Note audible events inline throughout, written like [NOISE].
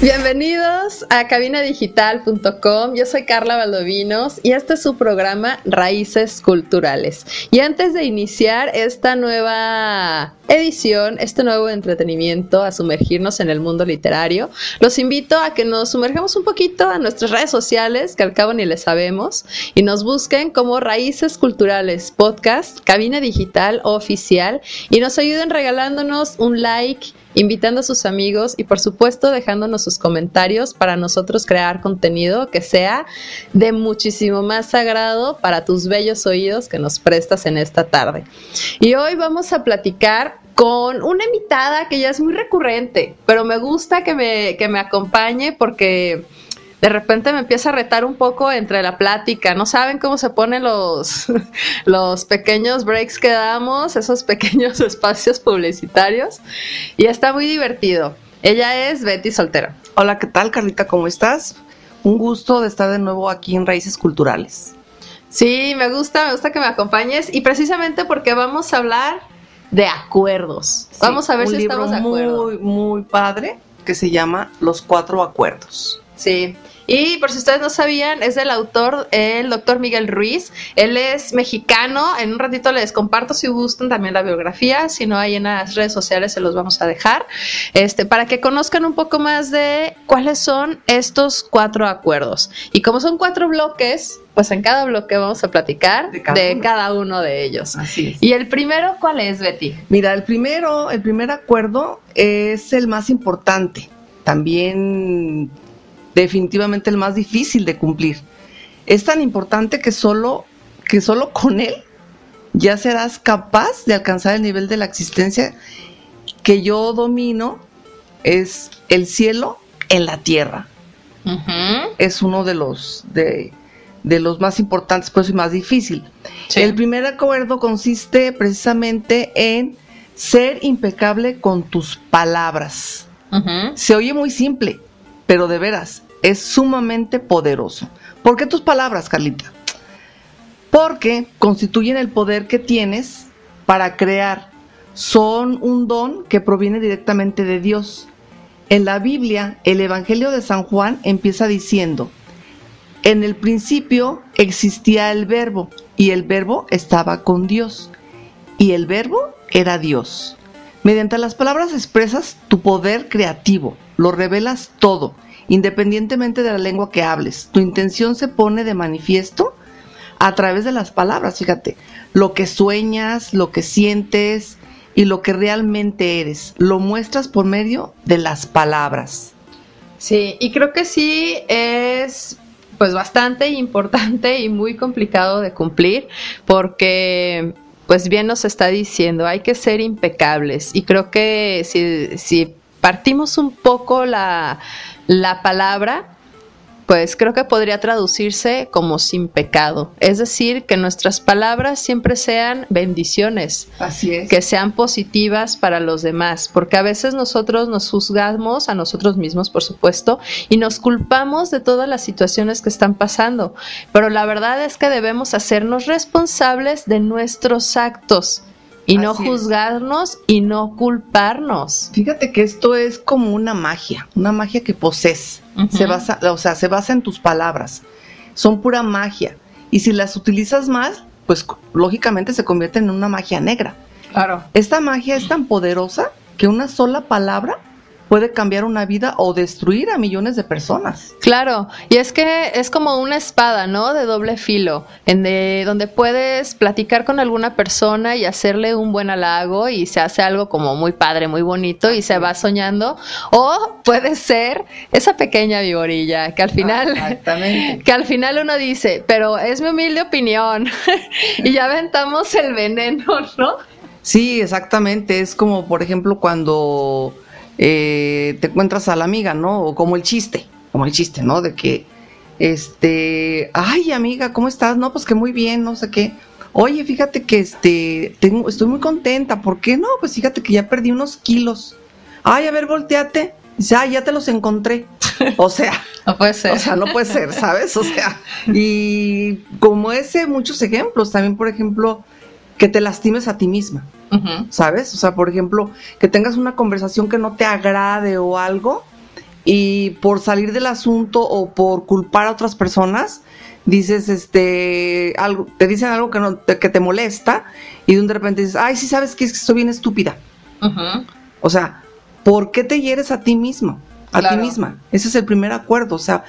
Bienvenidos a cabinadigital.com. Yo soy Carla Valdovinos y este es su programa Raíces Culturales. Y antes de iniciar esta nueva edición, este nuevo entretenimiento, a sumergirnos en el mundo literario, los invito a que nos sumerjamos un poquito a nuestras redes sociales, que al cabo ni les sabemos, y nos busquen como Raíces Culturales Podcast, Cabina Digital Oficial, y nos ayuden regalándonos un like invitando a sus amigos y por supuesto dejándonos sus comentarios para nosotros crear contenido que sea de muchísimo más sagrado para tus bellos oídos que nos prestas en esta tarde. Y hoy vamos a platicar con una invitada que ya es muy recurrente, pero me gusta que me, que me acompañe porque de repente me empieza a retar un poco entre la plática. No saben cómo se ponen los, [LAUGHS] los pequeños breaks que damos, esos pequeños [LAUGHS] espacios publicitarios. Y está muy divertido. Ella es Betty Soltero. Hola, ¿qué tal, Carlita? ¿Cómo estás? Un gusto de estar de nuevo aquí en Raíces Culturales. Sí, me gusta, me gusta que me acompañes. Y precisamente porque vamos a hablar de acuerdos. vamos a ver si estamos de acuerdo. Muy, muy padre que se llama Los Cuatro Acuerdos. Sí. Y por si ustedes no sabían, es del autor, el doctor Miguel Ruiz. Él es mexicano. En un ratito les comparto si gustan también la biografía. Si no hay en las redes sociales, se los vamos a dejar. Este, para que conozcan un poco más de cuáles son estos cuatro acuerdos. Y como son cuatro bloques, pues en cada bloque vamos a platicar de cada, uno. de ellos. Así Y el primero, ¿cuál es, Betty? Mira, el primero, el primer acuerdo es el más importante. También definitivamente el más difícil de cumplir. Es tan importante que solo, que solo con él ya serás capaz de alcanzar el nivel de la existencia que yo domino, es el cielo en la tierra. Es uno de los, de, los más importantes, pues y más difícil. El primer acuerdo consiste precisamente en ser impecable con tus palabras. Se oye muy simple, pero de veras, es sumamente poderoso. ¿Por qué tus palabras, Carlita? Porque constituyen el poder que tienes para crear. Son un don que proviene directamente de Dios. En la Biblia, el Evangelio de San Juan empieza diciendo, en el principio existía el verbo y el verbo estaba con Dios y el verbo era Dios. Mediante las palabras expresas tu poder creativo, lo revelas todo independientemente de la lengua que hables. Tu intención se pone de manifiesto a través de las palabras, fíjate, lo que sueñas, lo que sientes y lo que realmente eres, lo muestras por medio de las palabras. Sí, y creo que sí es pues bastante importante y muy complicado de cumplir porque pues bien nos está diciendo, hay que ser impecables y creo que si, si partimos un poco la, la palabra, pues creo que podría traducirse como sin pecado. Es decir, que nuestras palabras siempre sean bendiciones. Así es. Que sean positivas para los demás. Porque a veces nosotros nos juzgamos a nosotros mismos, por supuesto, y nos culpamos de todas las situaciones que están pasando. Pero la verdad es que debemos hacernos responsables de nuestros actos y no juzgarnos y no culparnos. Fíjate que esto es como una magia, una magia que posees. Se basa, o sea, se basa en tus palabras. Son pura magia. Y si las utilizas más, pues lógicamente se convierte en una magia negra. Claro. Esta magia es tan poderosa que una sola palabra puede cambiar una vida o destruir a millones de personas. Claro, y es que es como una espada, ¿no? De doble filo, en de, donde puedes platicar con alguna persona y hacerle un buen halago y se hace algo como muy padre, muy bonito y se va soñando, o puede ser esa pequeña viborilla que al final, [LAUGHS] que al final uno dice, pero es mi humilde opinión [LAUGHS] y ya aventamos el veneno, ¿no? Sí, exactamente. Es como, por ejemplo, cuando eh, te encuentras a la amiga, ¿no? O como el chiste, como el chiste, ¿no? De que, este, ay, amiga, ¿cómo estás? No, pues que muy bien, no sé qué. Oye, fíjate que este, tengo, estoy muy contenta. ¿Por qué no? Pues fíjate que ya perdí unos kilos. Ay, a ver, volteate. Dice, ay, ya te los encontré. [LAUGHS] O sea, no puede ser. O sea, no puede ser, ¿sabes? O sea, y como ese, muchos ejemplos. También, por ejemplo, que te lastimes a ti misma. ¿sabes? O sea, por ejemplo, que tengas una conversación que no te agrade o algo y por salir del asunto o por culpar a otras personas, dices, este, algo, te dicen algo que, no, que te molesta y de repente dices, ay, sí sabes que, es que estoy bien estúpida. O sea, ¿por qué te hieres a ti mismo? A ti misma. Ese es el primer acuerdo. O sea,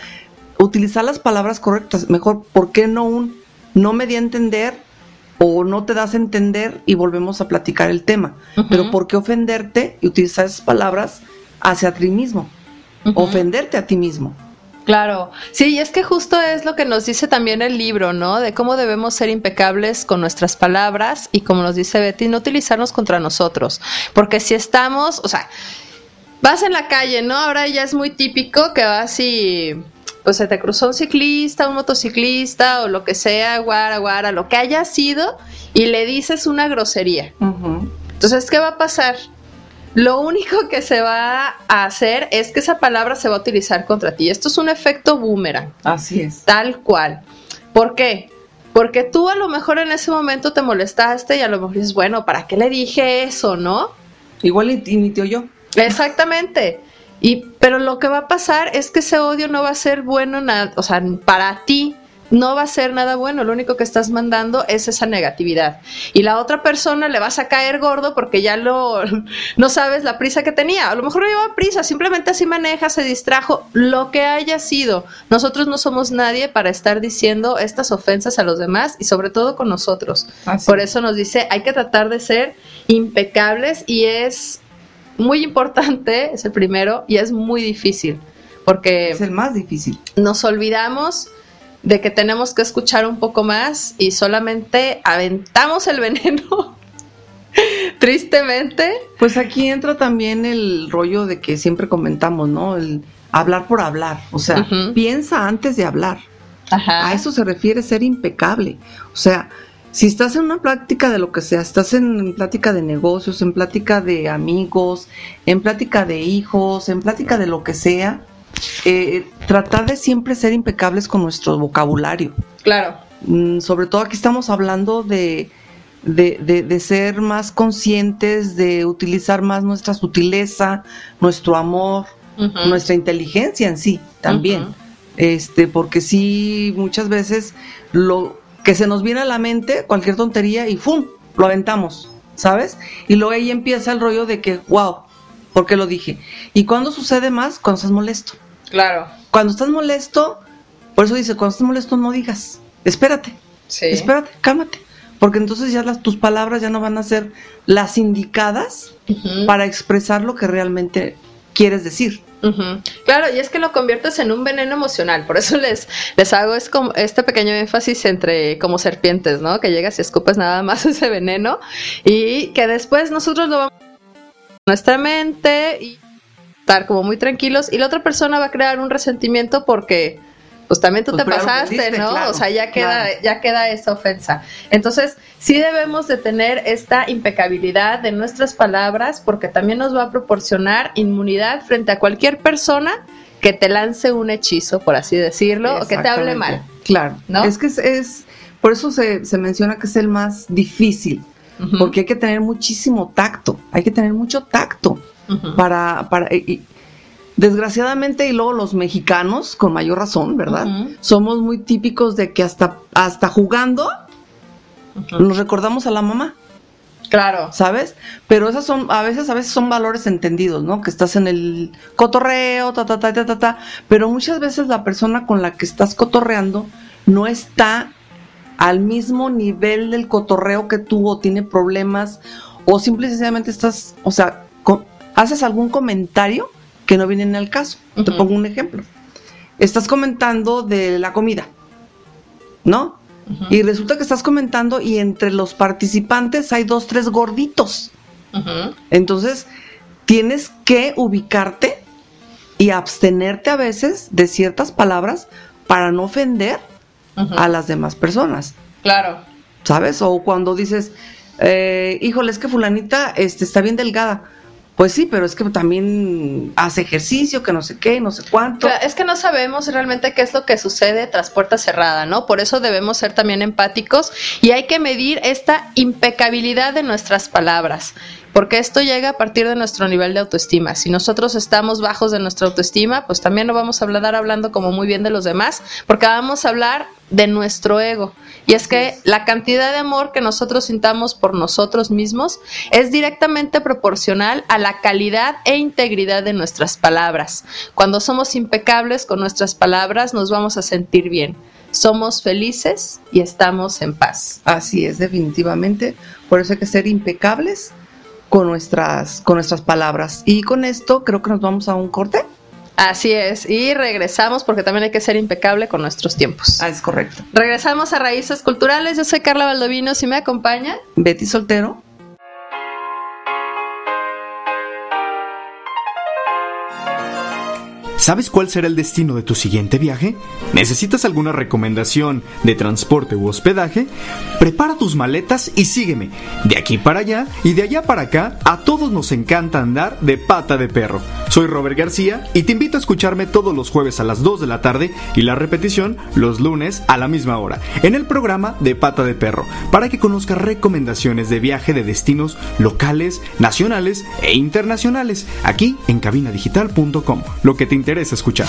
utilizar las palabras correctas. Mejor, ¿por qué no un no me di a entender? O no te das a entender y volvemos a platicar el tema. Pero ¿por qué ofenderte y utilizar esas palabras hacia ti mismo? Ofenderte a ti mismo. Claro, sí, y es que justo es lo que nos dice también el libro, ¿no? De cómo debemos ser impecables con nuestras palabras y como nos dice Betty, no utilizarnos contra nosotros. Porque si estamos, o sea, vas en la calle, ¿no? Ahora ya es muy típico que vas y pues se te cruzó un ciclista, un motociclista o lo que sea, guara, guara, lo que haya sido, y le dices una grosería. Entonces, ¿qué va a pasar? Lo único que se va a hacer es que esa palabra se va a utilizar contra ti. Esto es un efecto boomerang. Así es. Tal cual. ¿Por qué? Porque tú a lo mejor en ese momento te molestaste y a lo mejor dices, bueno, ¿para qué le dije eso, no? Igual y, yo. Exactamente. Y, pero lo que va a pasar es que ese odio no va a ser bueno, nada, o sea, para ti no va a ser nada bueno, lo único que estás mandando es esa negatividad. Y la otra persona le vas a caer gordo porque ya lo, [LAUGHS] no sabes la prisa que tenía. A lo mejor no llevaba prisa, simplemente así maneja, se distrajo, lo que haya sido. Nosotros no somos nadie para estar diciendo estas ofensas a los demás y sobre todo con nosotros. Por eso nos dice, hay que tratar de ser impecables y es muy importante, es el primero, y es muy difícil, porque... Es el más difícil. Nos olvidamos de que tenemos que escuchar un poco más y solamente aventamos el [LAUGHS] veneno. Tristemente. Pues aquí entra también el rollo de que siempre comentamos, ¿no? El hablar por hablar. O sea, piensa antes de hablar. A eso se refiere ser impecable. O sea, si estás en una plática de lo que sea, estás en plática de negocios, en plática de amigos, en plática de hijos, en plática de lo que sea, eh, tratar de siempre ser impecables con nuestro vocabulario. Claro. Mm, sobre todo aquí estamos hablando de, de, ser más conscientes, de utilizar más nuestra sutileza, nuestro amor, nuestra inteligencia en sí también. Este, porque sí, muchas veces lo, que se nos viene a la mente cualquier tontería y ¡fum! lo aventamos, ¿sabes? Y luego ahí empieza el rollo de que, wow, ¿por qué lo dije? ¿Y cuando sucede más? Cuando estás molesto. Claro. Cuando estás molesto, por eso dice, cuando estás molesto no digas, espérate, sí. espérate, cálmate. Porque entonces ya las, tus palabras ya no van a ser las indicadas para expresar lo que realmente quieres decir. Claro, y es que lo conviertes en un veneno emocional, por eso les, les hago este pequeño énfasis entre como serpientes, ¿no? Que llegas y escupes nada más [LAUGHS] ese veneno y que después nosotros lo vamos a nuestra mente y estar como muy tranquilos y la otra persona va a crear un resentimiento porque pues también tú pues te pasaste, ¿no? o sea, ya queda, ya queda esa ofensa. Entonces, sí debemos de tener esta impecabilidad de nuestras palabras porque también nos va a proporcionar inmunidad frente a cualquier persona que te lance un hechizo, por así decirlo, o que te hable mal. Claro, ¿no? Es que es, por eso se, menciona que es el más difícil, porque hay que tener muchísimo tacto, hay que tener mucho tacto para, para Desgraciadamente, y luego los mexicanos, con mayor razón, ¿verdad? Somos muy típicos de que hasta, hasta jugando nos recordamos a la mamá. Claro. ¿Sabes? Pero esas son, a veces, a veces son valores entendidos, ¿no? Que estás en el cotorreo, ta, ta, ta, ta, ta, ta. Pero muchas veces la persona con la que estás cotorreando no está al mismo nivel del cotorreo que tú o tiene problemas o simple y sencillamente estás, o sea, haces algún comentario que no viene en el caso. Te pongo un ejemplo. Estás comentando de la comida, ¿no? Y resulta que estás comentando y entre los participantes hay dos, tres gorditos. Entonces, tienes que ubicarte y abstenerte a veces de ciertas palabras para no ofender a las demás personas. Claro. ¿Sabes? O cuando dices, eh, híjole, es que fulanita este, está bien delgada. Pues sí, pero es que también hace ejercicio, que no sé qué, no sé cuánto. Es que no sabemos realmente qué es lo que sucede tras puerta cerrada, ¿no? Por eso debemos ser también empáticos y hay que medir esta impecabilidad de nuestras palabras porque esto llega a partir de nuestro nivel de autoestima. Si nosotros estamos bajos de nuestra autoestima, pues también no vamos a hablar hablando como muy bien de los demás, porque vamos a hablar de nuestro ego. Y es que la cantidad de amor que nosotros sintamos por nosotros mismos es directamente proporcional a la calidad e integridad de nuestras palabras. Cuando somos impecables con nuestras palabras, nos vamos a sentir bien somos felices y estamos en paz. Así es, definitivamente. Por eso hay que ser impecables con nuestras, con nuestras palabras. Y con esto creo que nos vamos a un corte. Así es, y regresamos porque también hay que ser impecable con nuestros tiempos. Ah, es correcto. Regresamos a Raíces Culturales. Yo soy Carla Valdovino, si me acompaña. Betty Soltero. ¿Sabes cuál será el destino de tu siguiente viaje? ¿Necesitas alguna recomendación de transporte u hospedaje? Prepara tus maletas y sígueme. De aquí para allá y de allá para acá, a todos nos encanta andar de pata de perro. Soy Robert García y te invito a escucharme todos los jueves a las 2 de la tarde y la repetición los lunes a la misma hora en el programa de pata de perro para que conozcas recomendaciones de viaje de destinos locales, nacionales e internacionales aquí en cabinadigital.com. Lo que te escuchar.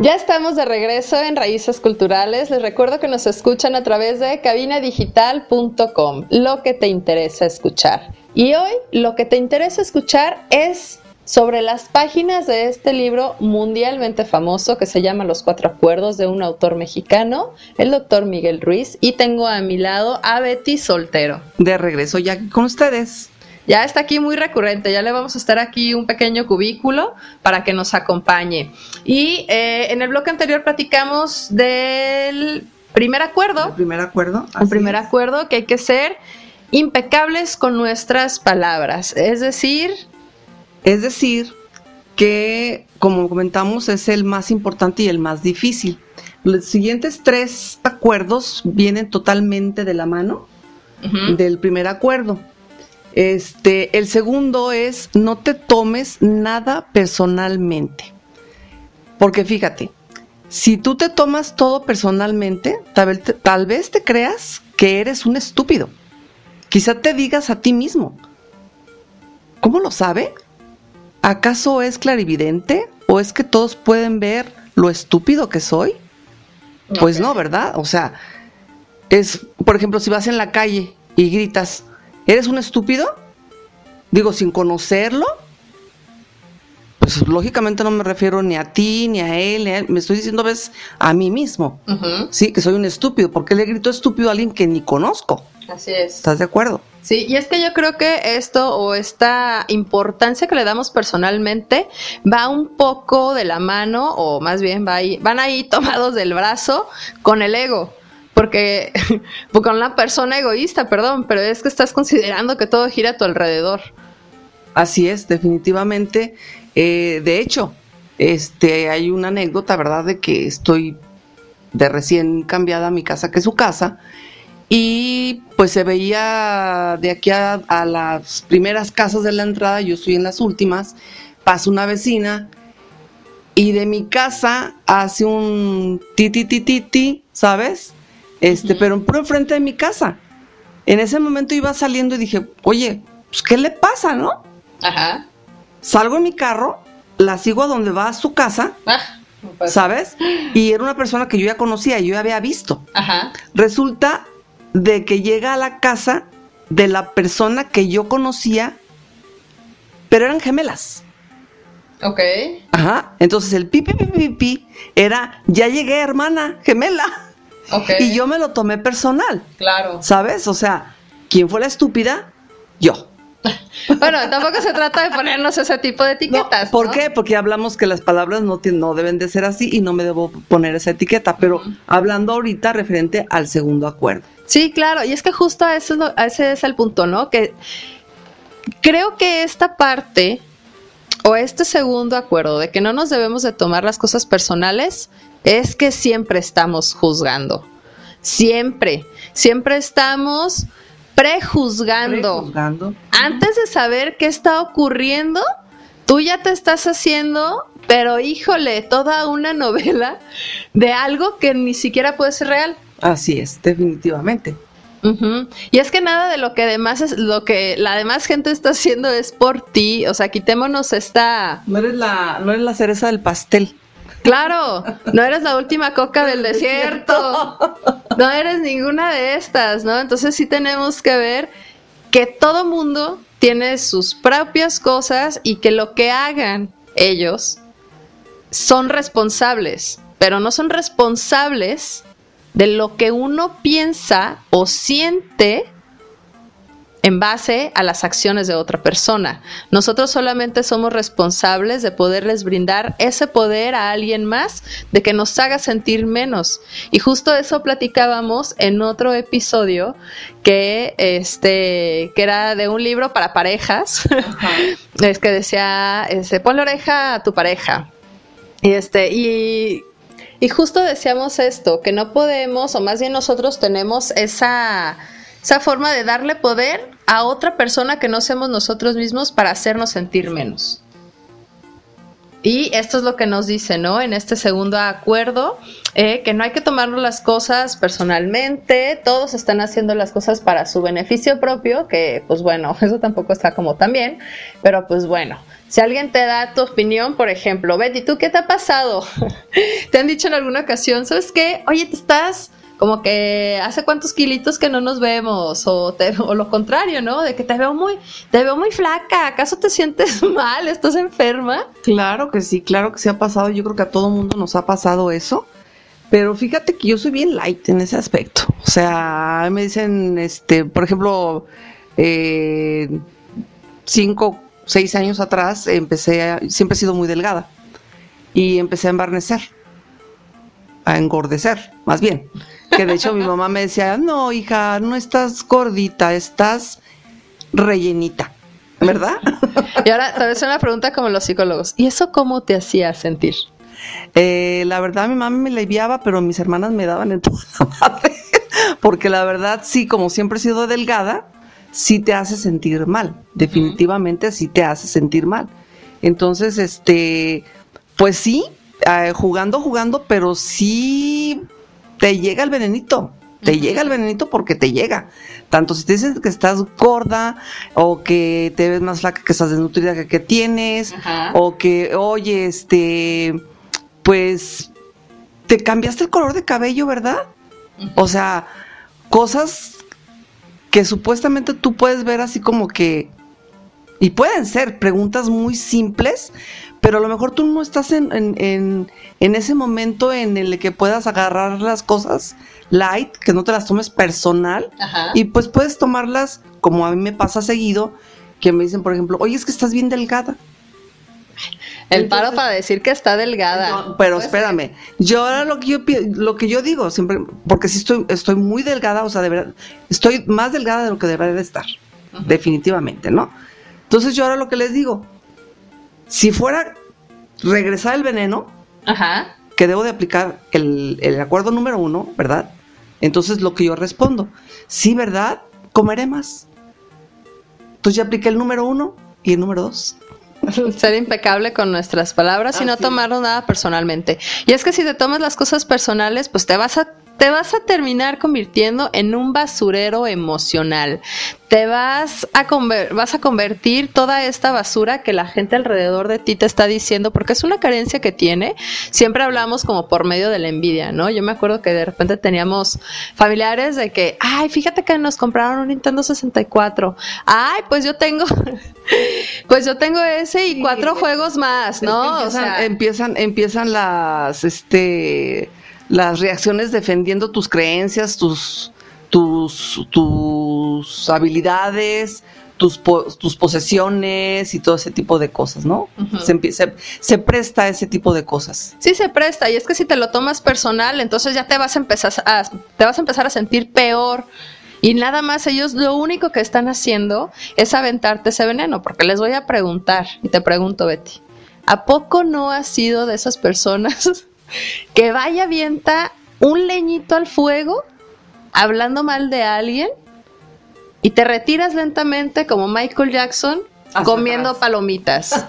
Ya estamos de regreso en Raíces Culturales. Les recuerdo que nos escuchan a través de cabinadigital.com, lo que te interesa escuchar. Y hoy lo que te interesa escuchar es sobre las páginas de este libro mundialmente famoso que se llama Los Cuatro Acuerdos de un autor mexicano, el doctor Miguel Ruiz, y tengo a mi lado a Betty Soltero. De regreso ya con ustedes. Ya está aquí muy recurrente, ya le vamos a estar aquí un pequeño cubículo para que nos acompañe. Y eh, en el bloque anterior platicamos del primer acuerdo. El primer acuerdo. Un primer acuerdo que hay que ser impecables con nuestras palabras, es decir, es decir, que, como comentamos, es el más importante y el más difícil. Los siguientes tres acuerdos vienen totalmente de la mano del primer acuerdo. Este, el segundo es no te tomes nada personalmente. Porque fíjate, si tú te tomas todo personalmente, tal, tal vez te creas que eres un estúpido. Quizá te digas a ti mismo. ¿Cómo lo sabe? ¿Acaso es clarividente? ¿O es que todos pueden ver lo estúpido que soy? Pues no, ¿verdad? O sea, es, por ejemplo, si vas en la calle y gritas, ¿eres un estúpido? Digo, sin conocerlo, pues lógicamente no me refiero ni a ti, ni a él, me estoy diciendo, ves, a mí mismo. Sí, que soy un estúpido. ¿Por qué le grito estúpido a alguien que ni conozco? Así es. ¿Estás de acuerdo? Sí, y es que yo creo que esto o esta importancia que le damos personalmente va un poco de la mano, o más bien va ahí, van ahí [LAUGHS] tomados del brazo con el ego. Porque, [LAUGHS] con una persona egoísta, perdón, pero es que estás considerando que todo gira a tu alrededor. Así es, definitivamente. Eh, de hecho, este, hay una anécdota, ¿verdad? De que estoy de recién cambiada a mi casa, que es su casa, y pues se veía de aquí a, las primeras casas de la entrada, yo estoy en las últimas, pasa una vecina y de mi casa hace un titi titi, ¿sabes? Este, pero en puro frente de mi casa. En ese momento iba saliendo y dije, oye, pues ¿qué le pasa, no? Ajá. Salgo en mi carro, la sigo a donde va a su casa. Ah. ¿sabes? Y era una persona que yo ya conocía, yo ya había visto. Ajá. Resulta de que llega a la casa de la persona que yo conocía, pero eran gemelas. Ok. Ajá. Entonces el pipi pipi pipi era, ya llegué, hermana, gemela. Ok. Y yo me lo tomé personal, Claro. ¿sabes? O sea, ¿quién fue la estúpida? Yo. [LAUGHS] Bueno, tampoco se trata de ponernos ese tipo de No, etiquetas. ¿Por ¿no? qué? Porque hablamos que las palabras no, no deben de ser así y no me debo poner esa etiqueta, pero hablando ahorita referente al segundo acuerdo. Sí, claro, y es que justo a ese, es lo- a ese es el punto, ¿no? Que creo que esta parte o este segundo acuerdo de que no nos debemos de tomar las cosas personales es que siempre estamos juzgando. Siempre, siempre estamos prejuzgando. Prejuzgando. Antes de saber qué está ocurriendo, tú ya te estás haciendo, pero híjole, toda una novela de algo que ni siquiera puede ser real. Así es, definitivamente. Y es que nada de lo que demás es lo que la demás gente está haciendo es por ti. O sea, quitémonos esta. No eres la, no eres la cereza del pastel. Claro, no eres la última coca del desierto. No eres ninguna de estas, ¿no? Entonces sí tenemos que ver que todo mundo tiene sus propias cosas y que lo que hagan ellos son responsables, pero no son responsables de lo que uno piensa o siente en base a las acciones de otra persona. Nosotros solamente somos responsables de poderles brindar ese poder a alguien más, de que nos haga sentir menos. Y justo eso platicábamos en otro episodio que este que era de un libro para parejas. [LAUGHS] es que decía, este, ponle oreja a tu pareja. Y este, y, y justo decíamos esto, que no podemos, o más bien nosotros tenemos esa, esa forma de darle poder a otra persona que no seamos nosotros mismos para hacernos sentir menos. Y esto es lo que nos dice, ¿no? En este segundo acuerdo, eh, que no hay que tomarnos las cosas personalmente, todos están haciendo las cosas para su beneficio propio, que pues bueno, [LAUGHS] eso tampoco está como tan bien, pero pues bueno, si alguien te da tu opinión, por ejemplo, Betty, ¿tú qué te ha pasado? [LAUGHS] ¿Te han dicho en alguna ocasión, sabes qué? Oye, te estás como que hace cuántos kilitos que no nos vemos [LAUGHS] o, lo contrario, ¿no? De que te veo muy te veo muy flaca, ¿acaso te sientes [LAUGHS] mal? ¿Estás enferma? Claro que sí, claro que sí ha pasado. Yo creo que a todo mundo nos ha pasado eso. Pero fíjate que yo soy bien light en ese aspecto. O sea, me dicen, este, por ejemplo, eh, cinco, seis años atrás empecé, a- siempre he sido muy delgada y empecé a embarnecer, a engordecer, más bien. Que de hecho mi mamá me decía, no, hija, no estás gordita, estás rellenita, ¿verdad? Y ahora a hacer una pregunta como los psicólogos. ¿Y eso cómo te hacía sentir? Eh, la verdad, mi mamá me aliviaba, pero mis hermanas me daban en toda la madre. Porque la verdad, sí, como siempre he sido delgada, sí te hace sentir mal. Definitivamente sí te hace sentir mal. Entonces, este, pues sí, eh, jugando, jugando, pero sí te llega el venenito. Te llega el venenito porque te llega. Tanto si te dices que estás gorda o que te ves más flaca que estás desnutrida que que tienes Ajá. o que, oye, este, pues, te cambiaste el color de cabello, ¿verdad? O sea, cosas que supuestamente tú puedes ver así como que, y pueden ser preguntas muy simples, pero a lo mejor tú no estás en, en, en, en ese momento en el que puedas agarrar las cosas light, que no te las tomes personal, Ajá. y pues puedes tomarlas, como a mí me pasa seguido, que me dicen, por ejemplo, oye, es que estás bien delgada. el paro para decir que está delgada. No, pero espérame, yo ahora lo que yo lo que yo digo siempre, porque sí estoy, estoy muy delgada, o sea, de verdad, estoy más delgada de lo que debería de estar, definitivamente, ¿no? Entonces yo ahora lo que les digo, si fuera regresar el veneno, Ajá. que debo de aplicar el, el acuerdo número uno, ¿verdad? Entonces lo que yo respondo, sí, ¿verdad? Comeré más. Entonces ya apliqué el número uno y el número dos. [LAUGHS] Ser impecable con nuestras palabras y no es. tomarnos nada personalmente. Y es que si te tomas las cosas personales, pues te vas a te vas a terminar convirtiendo en un basurero emocional. Te vas a, vas a convertir toda esta basura que la gente alrededor de ti te está diciendo, porque es una carencia que tiene. Siempre hablamos como por medio de la envidia, ¿no? Yo me acuerdo que de repente teníamos familiares de que, ay, fíjate que nos compraron un Nintendo 64. Ay, pues yo tengo, [LAUGHS] pues yo tengo ese y cuatro juegos más, ¿no? empiezan, o sea, empiezan, empiezan las, este las reacciones defendiendo tus creencias, tus, tus, tus habilidades, tus, tus posesiones y todo ese tipo de cosas, ¿no? se, se, presta a ese tipo de cosas. Sí, se presta. Y es que si te lo tomas personal, entonces ya te vas a empezar a, te vas a, empezar a sentir peor. Y nada más ellos lo único que están haciendo es aventarte ese veneno, porque les voy a preguntar, y te pregunto, Betty, ¿a poco no has sido de esas personas [LAUGHS] que vaya avienta un leñito al fuego hablando mal de alguien y te retiras lentamente como Michael Jackson comiendo palomitas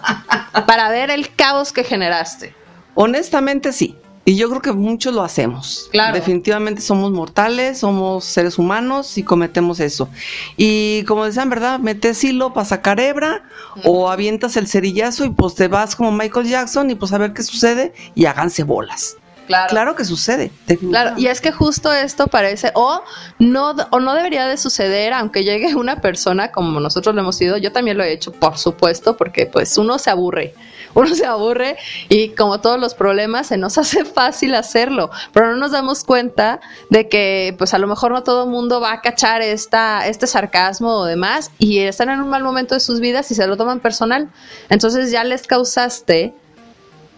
para ver el caos que generaste. Honestamente sí. Y yo creo que muchos lo hacemos. Claro. Definitivamente somos mortales, somos seres humanos y cometemos eso. Y como decían, ¿verdad? Metes hilo para sacar hebra o avientas el cerillazo y pues te vas como Michael Jackson y pues a ver qué sucede y háganse bolas. Claro. claro. que sucede. Claro, y es que justo esto parece, o no, o no debería de suceder, aunque llegue una persona como nosotros lo hemos sido, yo también lo he hecho, por supuesto, porque pues uno se aburre uno se aburre y como todos los problemas se nos [LAUGHS] hace fácil hacerlo, pero no nos damos cuenta de que pues a lo mejor no todo el mundo va a cachar esta, este sarcasmo o demás y están en un mal momento de sus vidas y se lo toman personal. Entonces ya les causaste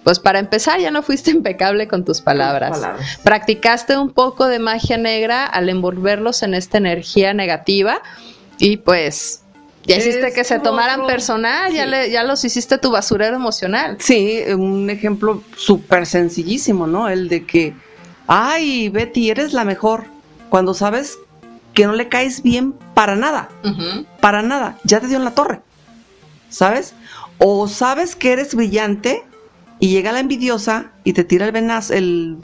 pues para empezar ya no fuiste [LAUGHS] impecable con tus palabras. Practicaste un poco de magia negra al envolverlos en esta energía negativa y pues ya hiciste que se tomaran personal, ya, le, ya los hiciste tu basurero emocional. Sí, un ejemplo súper sencillísimo, ¿no? El de que, ay, Betty, eres la mejor. Cuando sabes que no le caes bien para nada, para nada, ya te dio en la torre, ¿sabes? O sabes que eres brillante y llega la envidiosa y te tira el, venazo, el,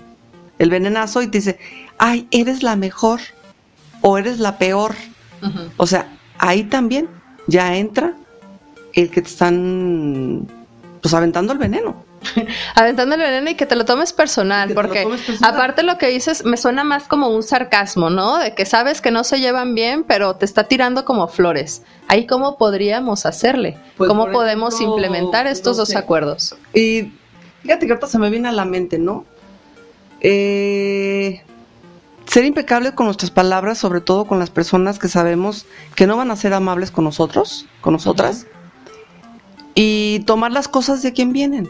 el venenazo y te dice, ay, eres la mejor o eres la peor. O sea, ahí también ya entra el que te están pues aventando el veneno. [LAUGHS] aventando el veneno y que te lo tomes personal, porque aparte lo que dices me suena más como un sarcasmo, ¿no? De que sabes que no se llevan bien, pero te está tirando como flores. Ahí cómo podríamos hacerle, pues, cómo podemos implementar estos dos acuerdos. Y fíjate que ahorita se me viene a la mente, ¿no? Eh, ser impecable con nuestras palabras, sobre todo con las personas que sabemos que no van a ser amables con nosotros, con nosotras, y tomar las cosas de quien vienen.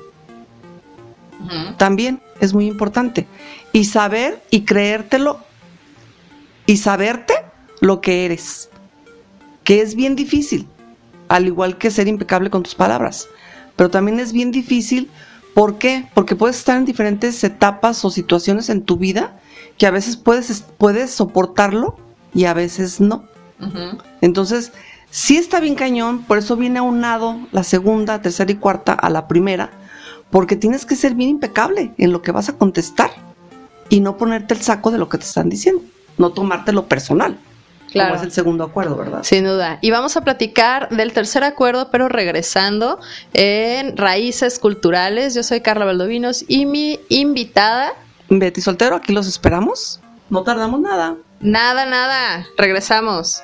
También es muy importante. Y saber y creértelo y saberte lo que eres, que es bien difícil, al igual que ser impecable con tus palabras, pero también es bien difícil. ¿Por qué? Porque puedes estar en diferentes etapas o situaciones en tu vida que a veces puedes, puedes soportarlo y a veces no. Entonces, sí está bien cañón, por eso viene aunado la segunda, tercera y cuarta a la primera, porque tienes que ser bien impecable en lo que vas a contestar y no ponerte el saco de lo que te están diciendo, no tomártelo personal. Claro. Como es el segundo acuerdo, ¿verdad? Sin duda. Y vamos a platicar del tercer acuerdo, pero regresando en raíces culturales. Yo soy Carla Valdovinos y mi invitada Betty Soltero, aquí los esperamos. No tardamos nada. Nada, nada. Regresamos.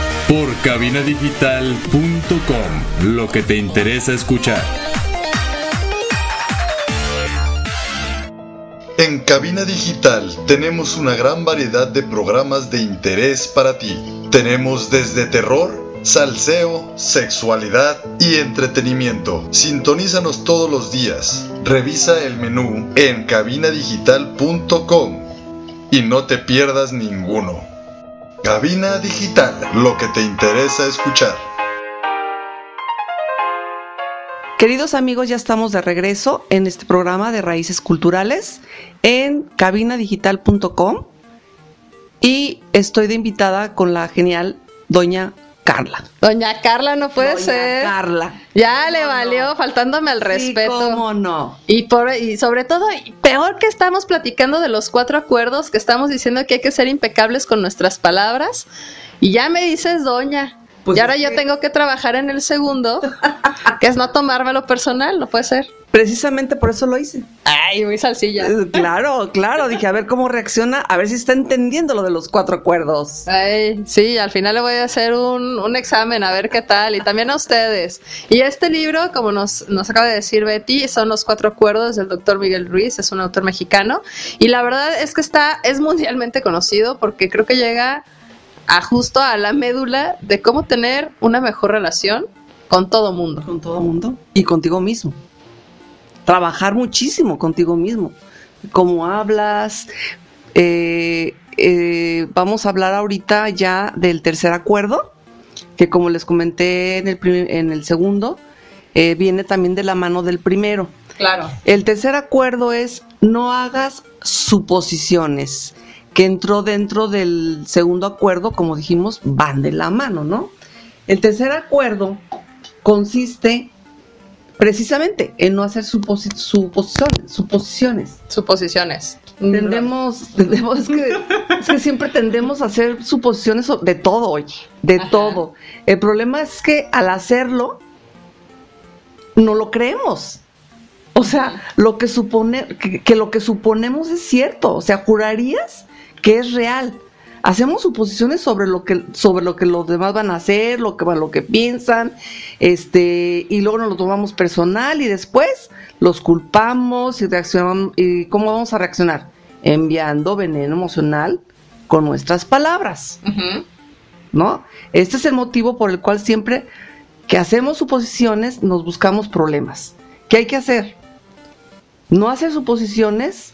por cabinadigital.com, lo que te interesa escuchar. En Cabina Digital tenemos una gran variedad de programas de interés para ti. Tenemos desde terror, salseo, sexualidad y entretenimiento. Sintonízanos todos los días. Revisa el menú en cabinadigital.com y no te pierdas ninguno. Cabina Digital, lo que te interesa escuchar. Queridos amigos, ya estamos de regreso en este programa de Raíces Culturales en cabinadigital.com y estoy de invitada con la genial doña Carla. Doña Carla no puede Doña ser. Carla. Ya le valió, no. faltándome al Sí, respeto. ¿Cómo no? Y, por, y sobre todo, y peor que estamos platicando de los cuatro acuerdos, que estamos diciendo que hay que ser impecables con nuestras palabras, y ya me dices, doña. Pues y ahora yo que- tengo que trabajar en el segundo, [LAUGHS] que es no tomármelo personal, no puede ser. Precisamente por eso lo hice. Ay, muy salsilla. Eh, Claro, claro. Dije, a ver cómo reacciona, a ver si está entendiendo lo de los cuatro acuerdos. Ay, sí, al final le voy a hacer un, un examen a ver qué tal y también a ustedes. Y este libro, como nos, nos acaba de decir Betty, son los cuatro acuerdos del doctor Miguel Ruiz, es un autor mexicano. Y la verdad es que está, es mundialmente conocido porque creo que llega a justo a la médula de cómo tener una mejor relación con todo mundo. Con todo mundo. Y contigo mismo. Trabajar muchísimo contigo mismo. Cómo hablas. eh, eh, vamos a hablar ahorita ya del tercer acuerdo, que como les comenté en el, en el segundo, eh, viene también de la mano del primero. Claro. El tercer acuerdo es no hagas suposiciones, que entró dentro del segundo acuerdo, como dijimos, van de la mano, ¿no? El tercer acuerdo consiste precisamente en no hacer suposi- suposiciones, suposiciones. Suposiciones. Tendemos, tendemos- es, que, es que siempre tendemos a hacer suposiciones de todo, oye, de Ajá. todo. El problema es que al hacerlo, no lo creemos. O sea, lo que supone, que, que lo que suponemos es cierto. O sea, jurarías que es real. Hacemos suposiciones sobre lo que, sobre lo que los demás van a hacer, lo que, lo que piensan, este, y luego nos lo tomamos personal y después los culpamos y reaccionamos. ¿Y cómo vamos a reaccionar? Enviando veneno emocional con nuestras palabras. ¿no? Este es el motivo por el cual siempre que hacemos suposiciones nos buscamos problemas. ¿Qué hay que hacer? No hacer suposiciones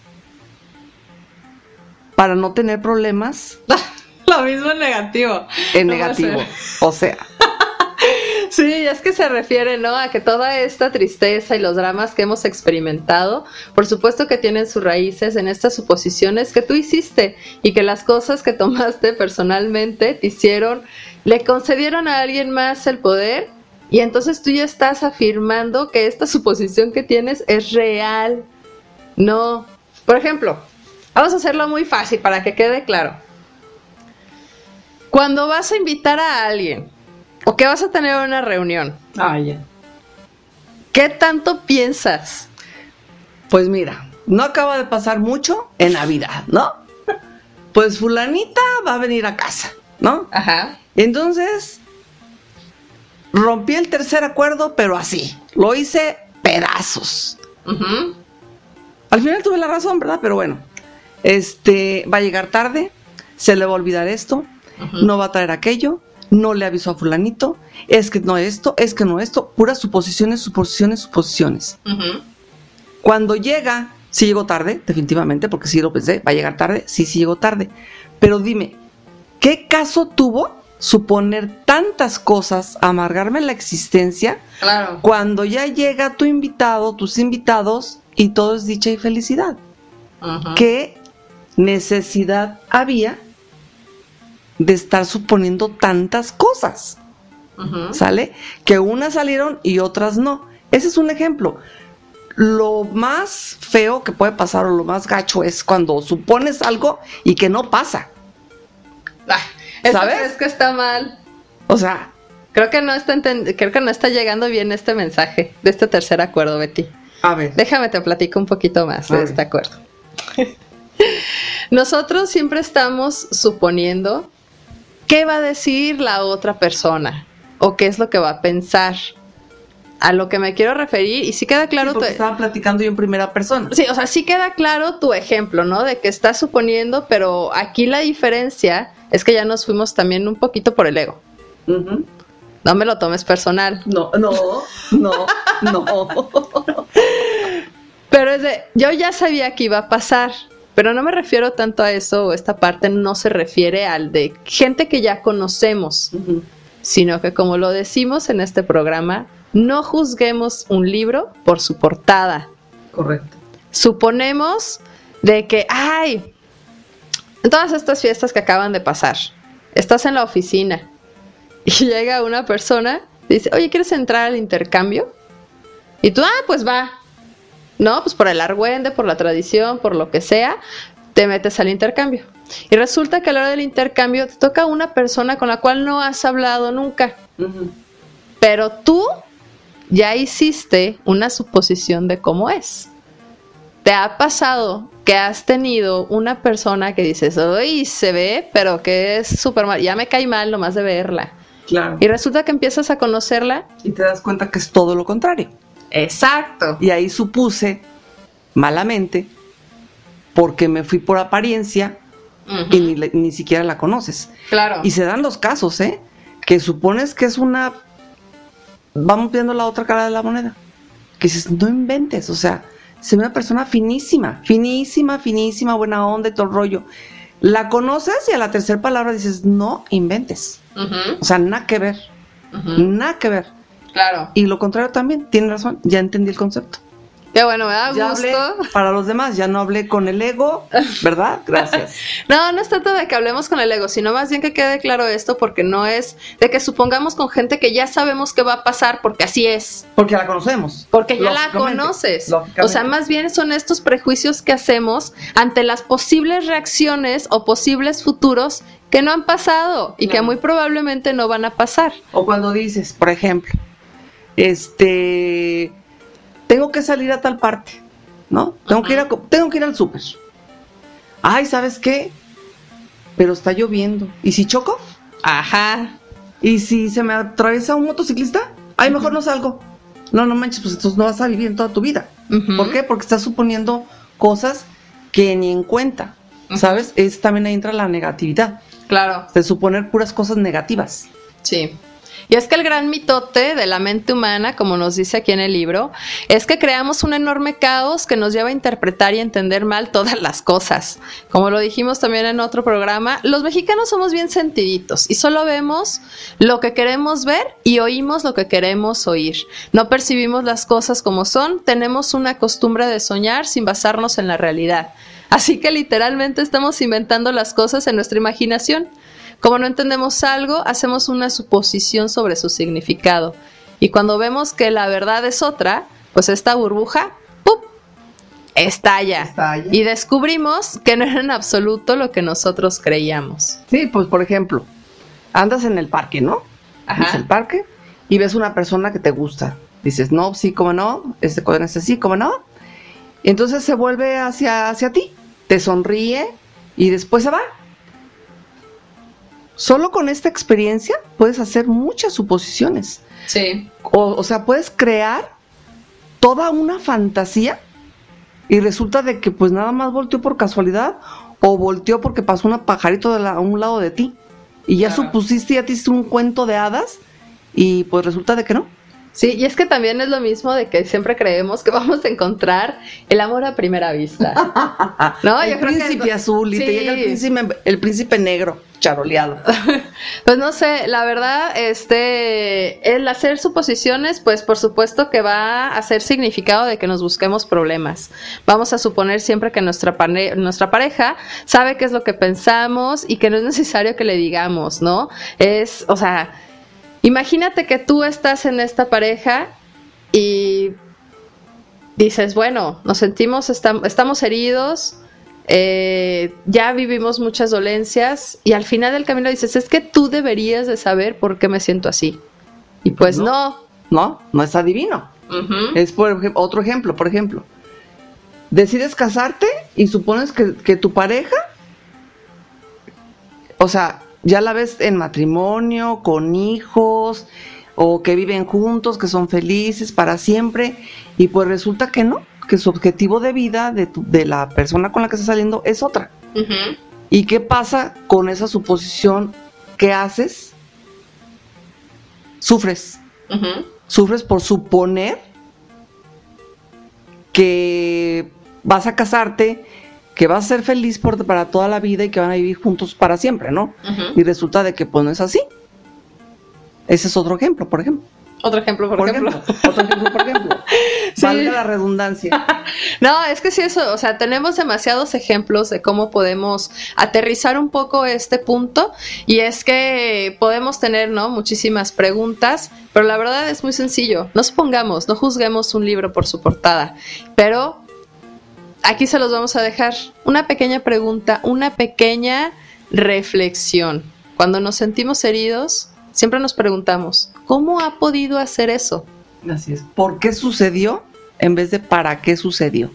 para no tener problemas [LAUGHS] Lo mismo en negativo. en No negativo. O sea, [LAUGHS] Sí, es que se refiere, ¿no? A que toda esta tristeza y los dramas que hemos experimentado, por supuesto que tienen sus raíces en estas suposiciones que tú hiciste y que las cosas que tomaste personalmente te hicieron, le concedieron a alguien más el poder y entonces tú ya estás afirmando que esta suposición que tienes es real. No. Por ejemplo, vamos a hacerlo muy fácil para que quede claro. Cuando vas a invitar a alguien o que vas a tener una reunión, ¿qué tanto piensas? pues mira, no acaba de pasar mucho en Navidad, ¿no? Pues fulanita va a venir a casa, ¿no? Ajá. Entonces, rompí el tercer acuerdo, pero así, lo hice pedazos. Al final tuve la razón, ¿verdad? Pero bueno, este va a llegar tarde, se le va a olvidar esto, no va a traer aquello, no le avisó a fulanito, es que no esto, es que no esto, puras suposiciones, suposiciones, suposiciones. Cuando llega, sí llegó tarde, definitivamente, porque sí lo pensé, va a llegar tarde, sí, sí llegó tarde. Pero dime, ¿qué caso tuvo suponer tantas cosas, amargarme la existencia, Claro. cuando ya llega tu invitado, tus invitados, y todo es dicha y felicidad? ¿Qué necesidad había de estar suponiendo tantas cosas? ¿Sale? Que unas salieron y otras no. Ese es un ejemplo. Lo más feo que puede pasar o lo más gacho es cuando supones algo y que no pasa. ¿Sabes? ¿Sabes? Es que está mal. O sea, Creo que no está creo que no está llegando bien este mensaje de este tercer acuerdo, Betty. a ver. Déjame te platico un poquito más A de ver. este acuerdo. [LAUGHS] Nosotros siempre estamos suponiendo qué va a decir la otra persona o qué es lo que va a pensar. A lo que me quiero referir, y sí queda claro Sí, porque tu- estaba platicando yo en primera persona. Sí, o sea, sí queda claro tu ejemplo, ¿no? De que estás suponiendo, pero aquí la diferencia es que ya nos fuimos también un poquito por el ego. No me lo tomes personal. No, no, no, no. [LAUGHS] Pero es de, yo ya sabía que iba a pasar, pero no me refiero tanto a eso, o esta parte no se refiere al de gente que ya conocemos, sino que como lo decimos en este programa, no juzguemos un libro por su portada. Correcto. Suponemos de que, ay, en todas estas fiestas que acaban de pasar, estás en la oficina [LAUGHS] y llega una persona, dice, oye, ¿quieres entrar al intercambio? Y tú, ah, pues va. No, pues por el argüende, por la tradición, por lo que sea, te metes al intercambio. Y resulta que a la hora del intercambio te toca una persona con la cual no has hablado nunca. Pero tú ya hiciste una suposición de cómo es. ¿Te ha pasado que has tenido una persona que dices, uy, se ve, pero que es súper mal, ya me cae mal nomás de verla? Claro. Y resulta que empiezas a conocerla. Y te das cuenta que es todo lo contrario. Exacto. Y ahí supuse, malamente, porque me fui por apariencia y ni, ni siquiera la conoces. Claro. Y se dan los casos, ¿eh? Que supones que es una... Vamos viendo la otra cara de la moneda. Que dices, no inventes, o sea, se ve una persona finísima, finísima, finísima, buena onda y todo el rollo. La conoces y a la tercera palabra dices, no inventes. O sea, nada que ver, nada que ver. Claro. Y lo contrario también, tiene razón, ya entendí el concepto. Qué bueno, me da Ya gusto. hablé para los demás, ya no hablé con el ego, ¿verdad? Gracias. [LAUGHS] No, no es tanto de que hablemos con el ego, sino más bien que quede claro esto, porque no es de que supongamos con gente que ya sabemos que va a pasar, porque así es. Porque la conocemos. Porque ya la conoces. lógicamente. O sea, más bien son estos prejuicios que hacemos ante las posibles reacciones o posibles futuros que no han pasado y que Claro. muy probablemente no van a pasar. O cuando dices, por ejemplo, este, tengo que salir a tal parte, ¿no? Tengo que ir a tengo que ir al súper. Ay, ¿sabes qué? Pero está lloviendo. ¿Y si choco? Ajá. ¿Y si se me atraviesa un motociclista? Ay, mejor no salgo. No, no manches, pues entonces no vas a vivir en toda tu vida. ¿Por qué? Porque estás suponiendo cosas que ni en cuenta, ¿sabes? Es también ahí entra la negatividad, Claro. de suponer puras cosas negativas. Sí. Y es que el gran mitote de la mente humana, como nos dice aquí en el libro, es que creamos un enorme caos que nos lleva a interpretar y entender mal todas las cosas. Como lo dijimos también en otro programa, los mexicanos somos bien sentiditos y solo vemos lo que queremos ver y oímos lo que queremos oír. No percibimos las cosas como son, tenemos una costumbre de soñar sin basarnos en la realidad. Así que literalmente estamos inventando las cosas en nuestra imaginación. Como no entendemos algo, hacemos una suposición sobre su significado. Y cuando vemos que la verdad es otra, pues esta burbuja, ¡pup! estalla. Estalla. Y descubrimos que no era en absoluto lo que nosotros creíamos. Sí, pues por ejemplo, andas en el parque, ¿no? Ajá. Ves el parque y ves una persona que te gusta. Dices, no, sí, cómo no, este con este sí, cómo no. Y entonces se vuelve hacia, hacia ti, te sonríe y después se va. Solo con esta experiencia puedes hacer muchas suposiciones. Sí. O, o sea, puedes crear toda una fantasía y resulta de que pues nada más volteó por casualidad o volteó porque pasó una pajarito de la- a un lado de ti y ya Claro. supusiste, ya te hiciste un cuento de hadas y pues resulta de que no. Sí, y es que también es lo mismo de que siempre creemos que [LAUGHS] vamos a encontrar el amor a primera vista. [LAUGHS] No, el yo creo que- príncipe azul y te llega el príncipe, el príncipe negro, charoleado. [LAUGHS] Pues no sé, la verdad, este, el hacer suposiciones, pues por supuesto que va a ser significado de que nos busquemos problemas. Vamos a suponer siempre que nuestra, nuestra pareja sabe qué es lo que pensamos y que no es necesario que le digamos, ¿no? Es, o sea, imagínate que tú estás en esta pareja y dices, bueno, nos sentimos, estam- estamos heridos, eh, ya vivimos muchas dolencias y al final del camino dices, es que tú deberías de saber por qué me siento así. Y pues no. No, no es adivino. Es por otro ejemplo, por ejemplo. Decides casarte y supones que, que tu pareja, o sea, ya la ves en matrimonio, con hijos, o que viven juntos, que son felices para siempre, y pues resulta que no, que su objetivo de vida de, tu- de la persona con la que estás saliendo es otra. ¿Y qué pasa con esa suposición que haces sufres. Sufres por suponer que vas a casarte, que vas a ser feliz por, para toda la vida y que van a vivir juntos para siempre, ¿no? Y resulta de que pues no es así. Ese es otro ejemplo, por ejemplo. Otro ejemplo, por, ejemplo. Otro ejemplo, por ejemplo. [LAUGHS] Valga la redundancia. [LAUGHS] no, es que sí, eso, o sea, tenemos demasiados ejemplos de cómo podemos aterrizar un poco este punto. Y es que podemos tener, ¿no? Muchísimas preguntas, pero la verdad es muy sencillo. No supongamos, no juzguemos un libro por su portada, pero aquí se los vamos a dejar. Una pequeña pregunta, una pequeña reflexión. Cuando nos sentimos heridos, siempre nos preguntamos, ¿cómo ha podido hacer eso? Así es. ¿Por qué sucedió en vez de para qué sucedió?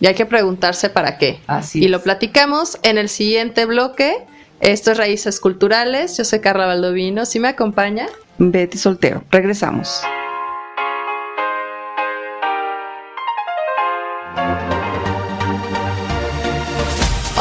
Y hay que preguntarse para qué. Así y lo platicamos en el siguiente bloque. Esto es Raíces Culturales. Yo soy Carla Valdovino. ¿Sí me acompaña? Betty Soltero. Regresamos.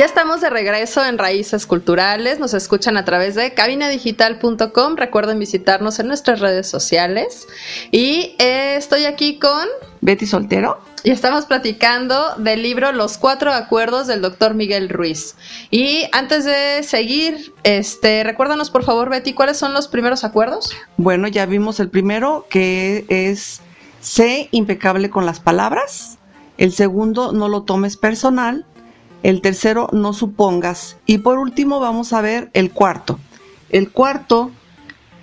Ya estamos de regreso en Raíces Culturales. Nos escuchan a través de cabinadigital.com. Recuerden visitarnos en nuestras redes sociales. Y eh, estoy aquí con Betty Soltero. Y estamos platicando del libro Los Cuatro Acuerdos del doctor Miguel Ruiz. Y antes de seguir, este, recuérdanos por favor, Betty, ¿cuáles son los primeros acuerdos? Bueno, ya vimos el primero, que es sé impecable con las palabras. El segundo, no lo tomes personal. El tercero, no supongas. Y por último, vamos a ver el cuarto. El cuarto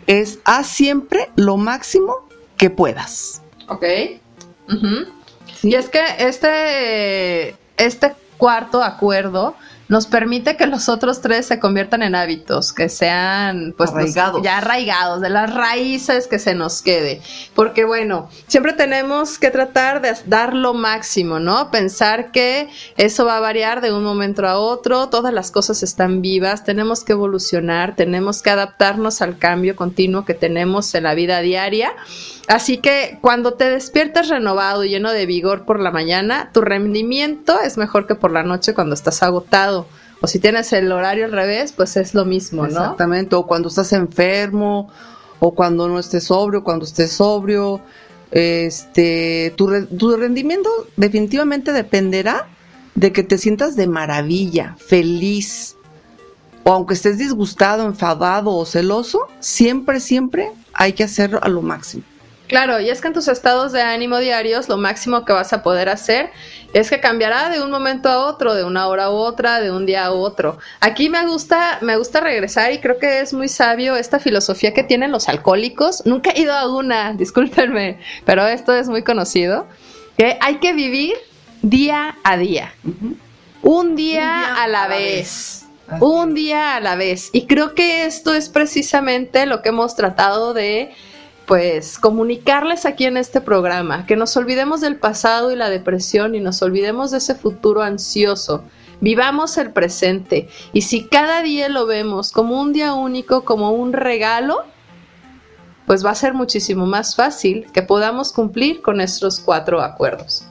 es haz siempre lo máximo que puedas. Ok. Y es que este, este cuarto acuerdo nos permite que los otros tres se conviertan en hábitos, que sean pues arraigados. ya arraigados, de las raíces que se nos quede. Porque bueno, siempre tenemos que tratar de dar lo máximo, ¿no? Pensar que eso va a variar de un momento a otro, todas las cosas están vivas, tenemos que evolucionar, tenemos que adaptarnos al cambio continuo que tenemos en la vida diaria. Así que cuando te despiertas renovado y lleno de vigor por la mañana, tu rendimiento es mejor que por la noche cuando estás agotado. O si tienes el horario al revés, pues es lo mismo, ¿no? Exactamente, o cuando estás enfermo, o cuando no estés sobrio, cuando estés sobrio. Este, tu, tu rendimiento definitivamente dependerá de que te sientas de maravilla, feliz, o aunque estés disgustado, enfadado o celoso, siempre, siempre hay que hacerlo a lo máximo. Claro, y es que en tus estados de ánimo diarios lo máximo que vas a poder hacer es que cambiará de un momento a otro, de una hora a otra, de un día a otro. Aquí me gusta, me gusta regresar y creo que es muy sabio esta filosofía que tienen los alcohólicos. Nunca he ido a una, [LAUGHS] discúlpenme, pero esto es muy conocido, que hay que vivir día a día. un, día a la vez. Un día a la vez. Y creo que esto es precisamente lo que hemos tratado de pues comunicarles aquí en este programa, que nos olvidemos del pasado y la depresión y nos olvidemos de ese futuro ansioso. Vivamos el presente y si cada día lo vemos como un día único, como un regalo, pues va a ser muchísimo más fácil que podamos cumplir con nuestros cuatro acuerdos.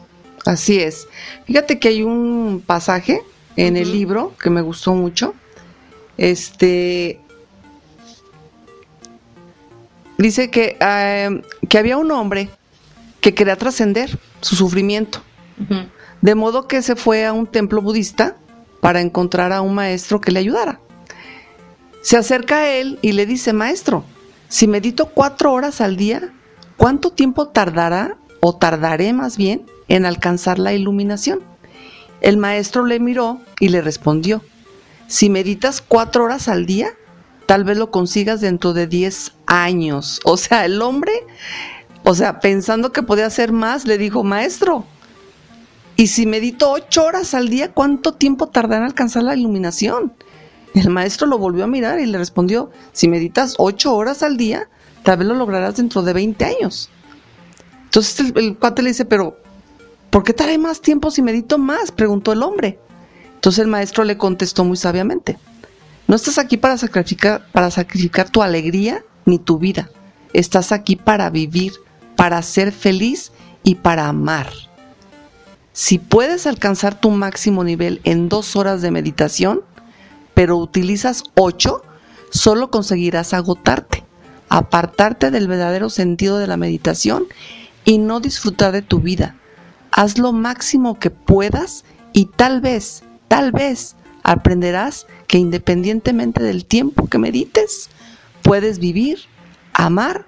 Así es. Fíjate que hay un pasaje en el libro que me gustó mucho. Este, dice que, eh, que había un hombre que quería trascender su sufrimiento. De modo que se fue a un templo budista para encontrar a un maestro que le ayudara. Se acerca a él y le dice, maestro, si medito cuatro horas al día, ¿cuánto tiempo tardará o tardaré más bien en alcanzar la iluminación? El maestro le miró y le respondió, si meditas cuatro horas al día, tal vez lo consigas dentro de 10 años. O sea, el hombre, o sea, pensando que podía hacer más, le dijo, maestro, Y si medito ocho horas al día, ¿cuánto tiempo tardará en alcanzar la iluminación? El maestro lo volvió a mirar y le respondió, si meditas ocho horas al día, tal vez lo lograrás dentro de 20 años. Entonces el, el cuate le dice, pero ¿por qué tardaré más tiempo si medito más? Preguntó el hombre. Entonces el maestro le contestó muy sabiamente, no estás aquí para sacrificar, para sacrificar tu alegría ni tu vida. Estás aquí para vivir, para ser feliz y para amar. Si puedes alcanzar tu máximo nivel en dos horas de meditación, pero utilizas ocho, solo conseguirás agotarte, apartarte del verdadero sentido de la meditación y no disfrutar de tu vida. Haz lo máximo que puedas y tal vez, tal vez aprenderás que independientemente del tiempo que medites, puedes vivir, amar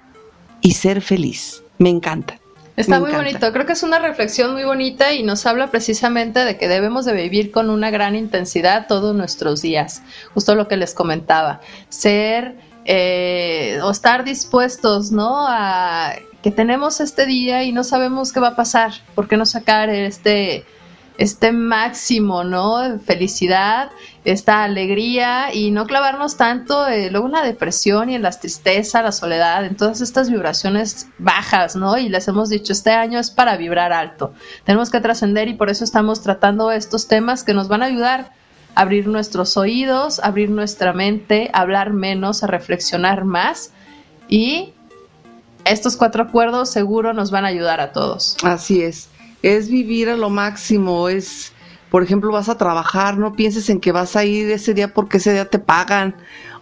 y ser feliz. Me encanta. Está Me muy encanta. bonito, creo que es una reflexión muy bonita y nos habla precisamente de que debemos de vivir con una gran intensidad todos nuestros días, justo lo que les comentaba, ser eh, o estar dispuestos, ¿no? A que tenemos este día y no sabemos qué va a pasar, ¿por qué no sacar este, este máximo, ¿no? Felicidad, esta alegría y no clavarnos tanto eh, luego en la depresión y en la tristeza, la soledad, en todas estas vibraciones bajas, ¿no? Y les hemos dicho, este año es para vibrar alto. Tenemos que trascender y por eso estamos tratando estos temas que nos van a ayudar a abrir nuestros oídos, abrir nuestra mente, a hablar menos, a reflexionar más y estos cuatro acuerdos seguro nos van a ayudar a todos. Así es. Es vivir a lo máximo, es, por ejemplo, vas a trabajar, no pienses en que vas a ir ese día porque ese día te pagan,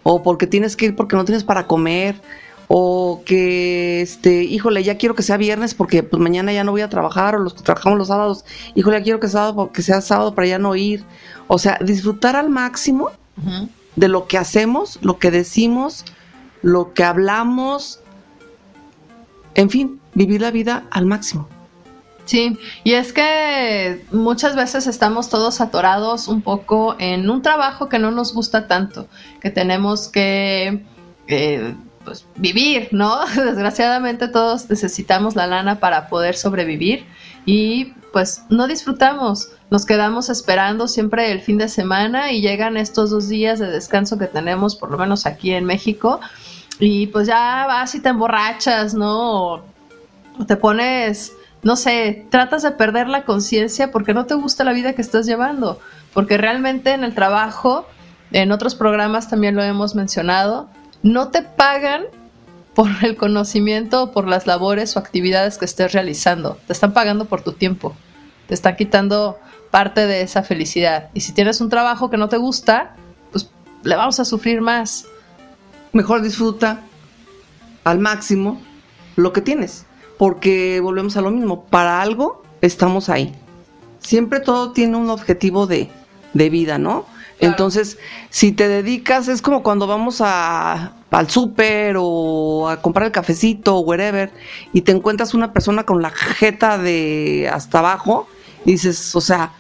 o porque tienes que ir porque no tienes para comer, o que, este, híjole, ya quiero que sea viernes porque pues mañana ya no voy a trabajar, o los que trabajamos los sábados, híjole, ya quiero que, sábado, que sea sábado para ya no ir. O sea, disfrutar al máximo de lo que hacemos, lo que decimos, lo que hablamos, en fin, vivir la vida al máximo. Sí, y es que muchas veces estamos todos atorados un poco en un trabajo que no nos gusta tanto, que tenemos que eh, pues, vivir, ¿no? [LAUGHS] Desgraciadamente todos necesitamos la lana para poder sobrevivir y pues no disfrutamos, nos quedamos esperando siempre el fin de semana y llegan estos dos días de descanso que tenemos, por lo menos aquí en México, y pues ya vas y te emborrachas, ¿no? O- te pones no sé, tratas de perder la conciencia porque no te gusta la vida que estás llevando, porque realmente en el trabajo, en otros programas también lo hemos mencionado, no te pagan por el conocimiento por las labores o actividades que estés realizando, te están pagando por tu tiempo, te están quitando parte de esa felicidad. Y si tienes un trabajo que no te gusta, pues le vamos a sufrir más. Mejor disfruta al máximo lo que tienes, porque volvemos a lo mismo, para algo estamos ahí. Siempre todo tiene un objetivo de, de vida, ¿no? Entonces, si te dedicas, es como cuando vamos a, al súper o a comprar el cafecito o wherever y te encuentras una persona con la jeta de hasta abajo y dices, o sea,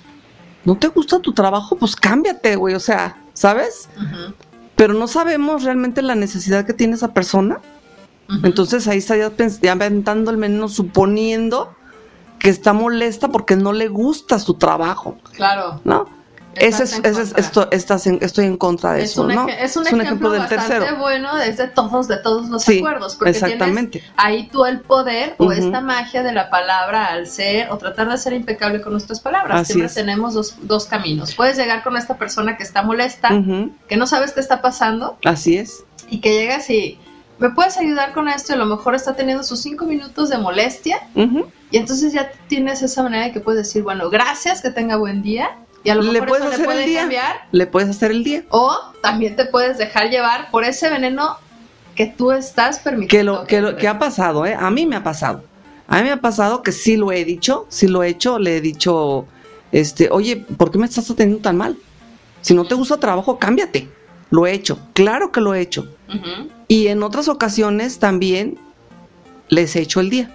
¿no te gusta tu trabajo? Pues cámbiate, güey, o sea, ¿sabes? Pero no sabemos realmente la necesidad que tiene esa persona. Entonces ahí está ya, aventando el veneno suponiendo que está molesta porque no le gusta su trabajo, Claro. ¿no? Ese es, ese es- esto, estás en- estoy en contra de Es eso, un, ¿no? eje- es un ejemplo, bastante bueno es de todos, de todos los Sí, acuerdos, porque exactamente. tienes ahí tú el poder o esta magia de la palabra al ser o tratar de ser impecable con nuestras palabras. Así Siempre es. tenemos dos, dos caminos. Puedes llegar con esta persona que está molesta, que no sabes qué está pasando Así es. y que llegas y me puedes ayudar con esto y a lo mejor está teniendo sus cinco minutos de molestia y entonces ya tienes esa manera de que puedes decir, bueno, gracias, que tenga buen día y a lo Le mejor puedes eso le hacer puede el día. cambiar Le puedes hacer el día. o también te puedes dejar llevar por ese veneno que tú estás Que permitiendo. lo, que lo que ha pasado, ¿eh? A mí me ha pasado. A mí me ha pasado que sí lo he dicho, sí lo he hecho, le he dicho, este, oye, ¿por qué me estás atendiendo tan mal? Si no te gusta trabajo, cámbiate. Lo he hecho, claro que lo he hecho. Y en otras ocasiones también les he hecho el día.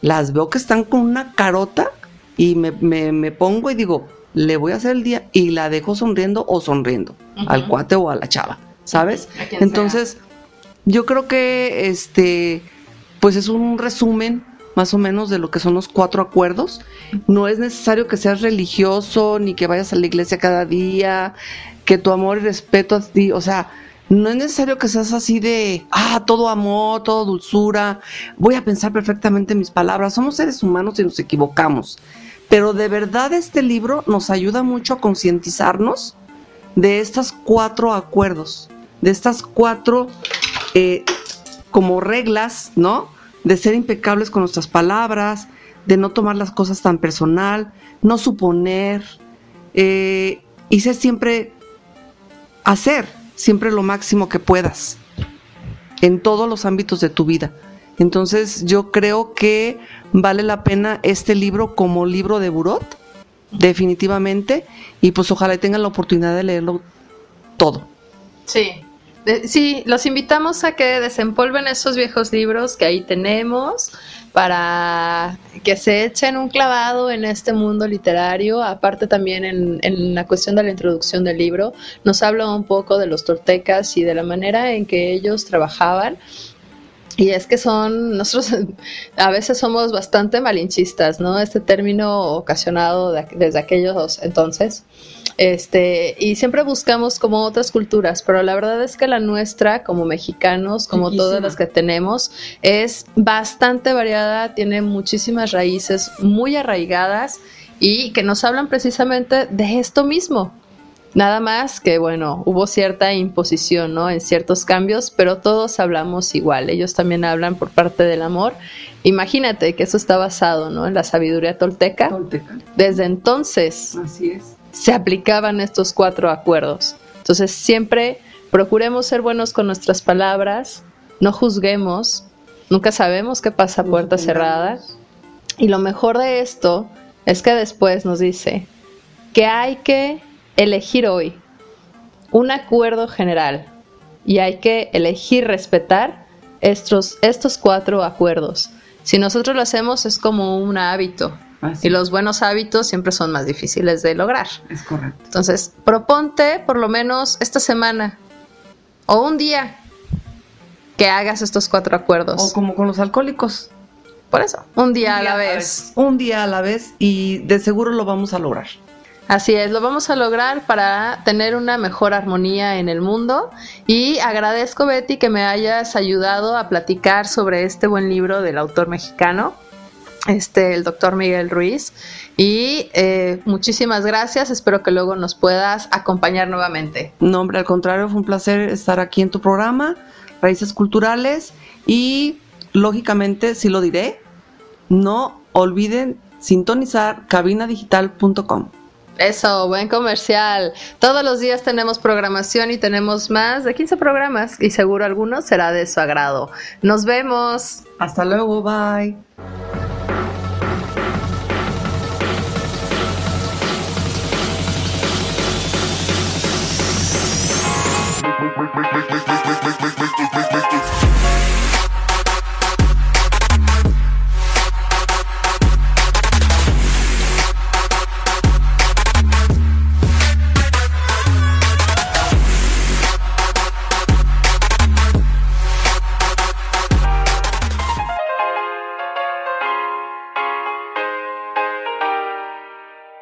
Las veo que están con una carota y me, me- me pongo y digo, le voy a hacer el día y la dejo sonriendo o sonriendo al cuate o a la chava, ¿sabes? Entonces, yo creo que este, pues es un resumen más o menos de lo que son los cuatro acuerdos. No es necesario que seas religioso ni que vayas a la iglesia cada día, que tu amor y respeto a ti, o sea, no es necesario que seas así de, ah, todo amor, todo dulzura, voy a pensar perfectamente mis palabras. Somos seres humanos y nos equivocamos. Pero de verdad este libro nos ayuda mucho a concientizarnos de estos cuatro acuerdos, de estas cuatro eh, como reglas, ¿no? De ser impecables con nuestras palabras, de no tomar las cosas tan personal, no suponer, eh, y ser siempre, hacer siempre lo máximo que puedas en todos los ámbitos de tu vida. Entonces yo creo que vale la pena este libro como libro de Burot, definitivamente, y pues ojalá tengan la oportunidad de leerlo todo. Sí, sí, los invitamos a que desempolven esos viejos libros que ahí tenemos para que se echen un clavado en este mundo literario. Aparte también en, en, la cuestión de la introducción del libro, nos habla un poco de los tortecas y de la manera en que ellos trabajaban y es que son, nosotros [LAUGHS] a veces somos bastante malinchistas, ¿no? Este término ocasionado desde aquellos entonces. Este, y siempre buscamos como otras culturas, pero la verdad es que la nuestra, como mexicanos, como todas las que tenemos, es bastante variada, tiene muchísimas raíces muy arraigadas y que nos hablan precisamente de esto mismo, Nada más que, bueno, hubo cierta imposición, ¿no? En ciertos cambios, pero todos hablamos igual. Ellos también hablan por parte del amor. Imagínate que eso está basado, ¿no? En la sabiduría tolteca. Tolteca. Desde entonces. Así es. Se aplicaban estos cuatro acuerdos. Entonces, siempre procuremos ser buenos con nuestras palabras, no juzguemos, nunca sabemos qué pasa a puerta cerrada. Y lo mejor de esto es que después nos dice que hay que elegir hoy un acuerdo general y hay que elegir respetar estos, estos cuatro acuerdos. Si nosotros lo hacemos es como un hábito y los buenos hábitos siempre son más difíciles de lograr. Es correcto. Entonces, proponte por lo menos esta semana o un día que hagas estos cuatro acuerdos. O como con los alcohólicos. Por eso, un día, a la vez. Un día a la vez y de seguro lo vamos a lograr. Así es, lo vamos a lograr para tener una mejor armonía en el mundo y agradezco Betty que me hayas ayudado a platicar sobre este buen libro del autor mexicano, este, el doctor Miguel Ruiz. Y eh, muchísimas gracias, espero que luego nos puedas acompañar nuevamente. No, hombre, al contrario, fue un placer estar aquí en tu programa, Raíces Culturales, y lógicamente, sí lo diré, no olviden sintonizar cabinadigital.com. Eso, buen comercial. Todos los días tenemos programación y tenemos más de 15 programas y seguro alguno será de su agrado. Nos vemos. Hasta luego, bye.